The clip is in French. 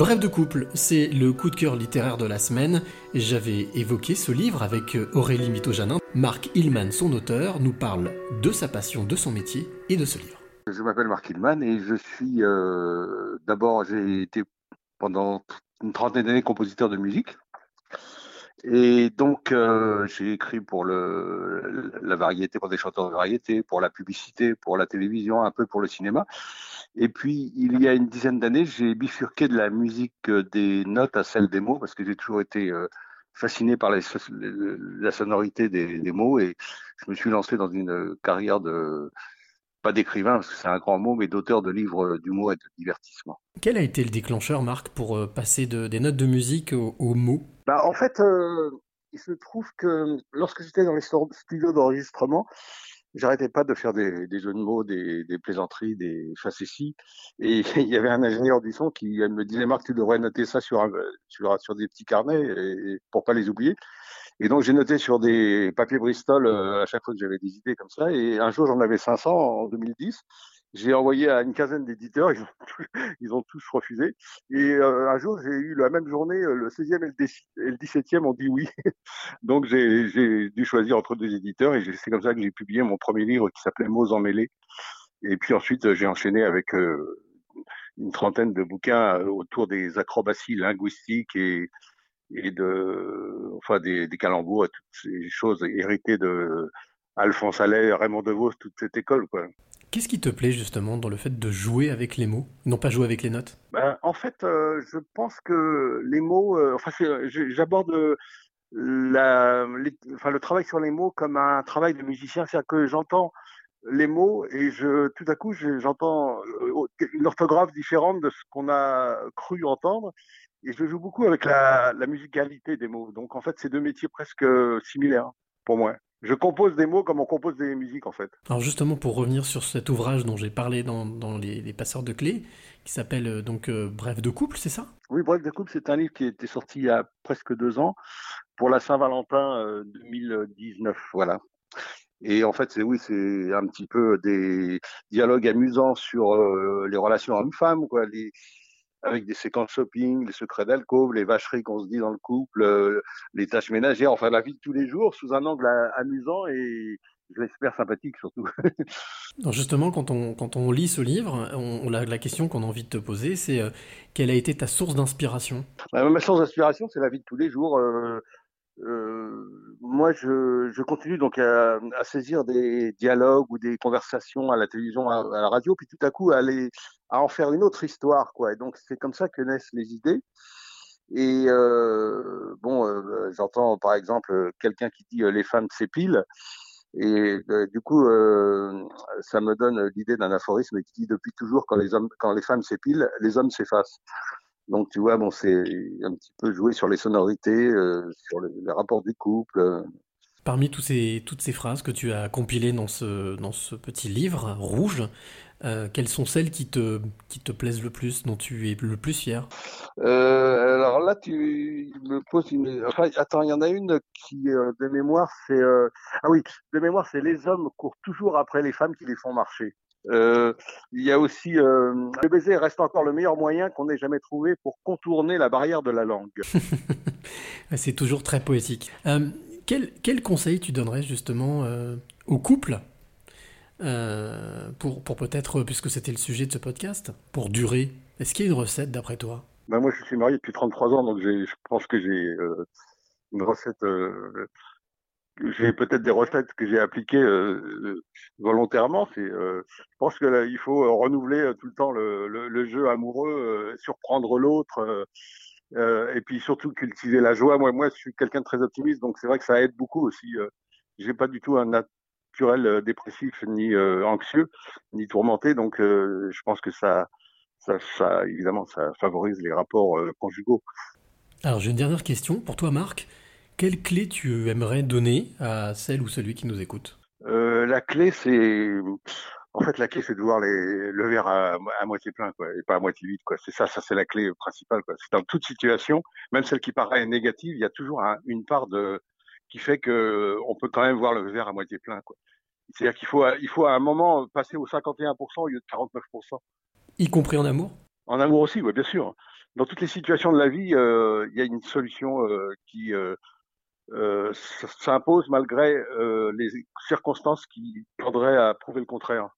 Bref de couple, c'est le coup de cœur littéraire de la semaine. J'avais évoqué ce livre avec Aurélie Mitojanin. Marc Hillman, son auteur, nous parle de sa passion, de son métier et de ce livre. Je m'appelle Marc Hillman et je suis euh, d'abord, j'ai été pendant une trentaine d'années compositeur de musique. Et donc, euh, j'ai écrit pour le, la variété, pour des chanteurs de variété, pour la publicité, pour la télévision, un peu pour le cinéma. Et puis, il y a une dizaine d'années, j'ai bifurqué de la musique euh, des notes à celle des mots, parce que j'ai toujours été euh, fasciné par la sonorité des, mots, et je me suis lancé dans une carrière de, pas d'écrivain, parce que c'est un grand mot, mais d'auteur de livres d'humour et de divertissement. Quel a été le déclencheur, Marc, pour euh, passer de, des notes de musique aux, mots bah, En fait, il se trouve que lorsque j'étais dans les studios d'enregistrement, j'arrêtais pas de faire des, des, jeux de mots, des, des plaisanteries, des facéties. Et il y avait un ingénieur du son qui me disait Marc, tu devrais noter ça sur, un, sur, sur des petits carnets et, pour pas les oublier. Et donc j'ai noté sur des papiers Bristol euh, à chaque fois que j'avais des idées comme ça. Et un jour j'en avais 500 en 2010. J'ai envoyé à une quinzaine d'éditeurs, ils, ils, ont tous refusé. Et euh, un jour, j'ai eu la même journée, euh, le 16e et le, 17e ont dit oui. Donc j'ai dû choisir entre deux éditeurs et c'est comme ça que j'ai publié mon premier livre qui s'appelait Mots emmêlés. Et puis ensuite, j'ai enchaîné avec euh, une trentaine de bouquins autour des acrobaties linguistiques et, et de, enfin, des, des calembours et toutes ces choses héritées de Alphonse Allais, Raymond DeVos, toute cette école, quoi. Qu'est-ce qui te plaît justement dans le fait de jouer avec les mots, non pas jouer avec les notes? Ben, En fait, euh, je pense que les mots, euh, enfin, j'aborde la, enfin, le travail sur les mots comme un travail de musicien, c'est-à-dire que j'entends les mots et je, tout à coup, j'entends euh, une orthographe différente de ce qu'on a cru entendre. Et je joue beaucoup avec la, la musicalité des mots. Donc, en fait, c'est deux métiers presque similaires pour moi je compose des mots comme on compose des musiques en fait. Alors justement pour revenir sur cet ouvrage dont j'ai parlé dans, dans les, passeurs de clés, qui s'appelle euh, donc euh, Bref de couple, c'est ça? Oui, Bref de couple, c'est un livre qui était sorti il y a presque deux ans pour la Saint-Valentin 2019, euh, voilà. Et en fait, c'est oui, c'est un petit peu des dialogues amusants sur les relations hommes-femmes, quoi, les, avec des séquences shopping, les secrets d'alcôve, les vacheries qu'on se dit dans le couple, euh, les tâches ménagères, enfin la vie de tous les jours sous un angle amusant et je l'espère sympathique surtout. Justement, quand on, quand on lit ce livre, on, la question qu'on a envie de te poser, c'est euh, quelle a été ta source d'inspiration? Bah, Ma source d'inspiration, c'est la vie de tous les jours. Euh, euh, moi, je, je, continue donc à, à, saisir des dialogues ou des conversations à la télévision, à, la radio, puis tout à coup à, aller, à en faire une autre histoire, quoi. Et donc c'est comme ça que naissent les idées. Et euh, bon, euh, j'entends par exemple quelqu'un qui dit euh, les femmes s'épilent. Et euh, du coup, ça me donne l'idée d'un aphorisme qui dit depuis toujours quand les hommes, quand les femmes s'épilent, les hommes s'effacent. Donc, tu vois, bon, c'est un petit peu jouer sur les sonorités, euh, sur les, rapports du couple. Euh. Parmi tous ces, toutes ces phrases que tu as compilées dans ce, dans ce petit livre rouge, euh, quelles sont celles qui te, qui te plaisent le plus, dont tu es le plus fier? Euh, Alors là, tu me poses une. Enfin, attends, il y en a une qui, euh, de mémoire, c'est. Ah oui, de mémoire, c'est les hommes courent toujours après les femmes qui les font marcher. Euh, il y a aussi euh, le baiser reste encore le meilleur moyen qu'on ait jamais trouvé pour contourner la barrière de la langue. C'est toujours très poétique. Euh, quel, quel, conseil tu donnerais justement au couple pour, pour peut-être, puisque c'était le sujet de ce podcast, pour durer? Est-ce qu'il y a une recette d'après toi? Ben Moi, je suis marié depuis 33 ans, donc je pense que j'ai une recette j'ai peut-être des recettes que j'ai appliquées euh, volontairement. C'est, euh, je pense que il faut euh, renouveler tout le temps le, jeu amoureux, surprendre l'autre, et puis surtout cultiver la joie. Moi, je suis quelqu'un de très optimiste, donc c'est vrai que ça aide beaucoup aussi. j'ai pas du tout un naturel dépressif ni anxieux ni tourmenté, donc je pense que ça, évidemment, ça favorise les rapports conjugaux. Alors j'ai une dernière question pour toi, Marc. Quelle clé tu aimerais donner à celle ou celui qui nous écoute? Euh, La clé, c'est en fait la clé, c'est de voir les... le verre à... à, moitié plein, quoi, et pas à moitié vide, quoi. C'est ça, ça c'est la clé principale, quoi. C'est dans toute situation, même celle qui paraît négative, il y a toujours une part de qui fait que on peut quand même voir le verre à moitié plein, quoi. C'est-à-dire qu'il faut, il faut à un moment passer au 51% au lieu de 49%. Y compris en amour? En amour aussi, oui, bien sûr. dans toutes les situations de la vie, euh, il y a une solution euh, qui euh, s'impose malgré les circonstances qui tendraient à prouver le contraire.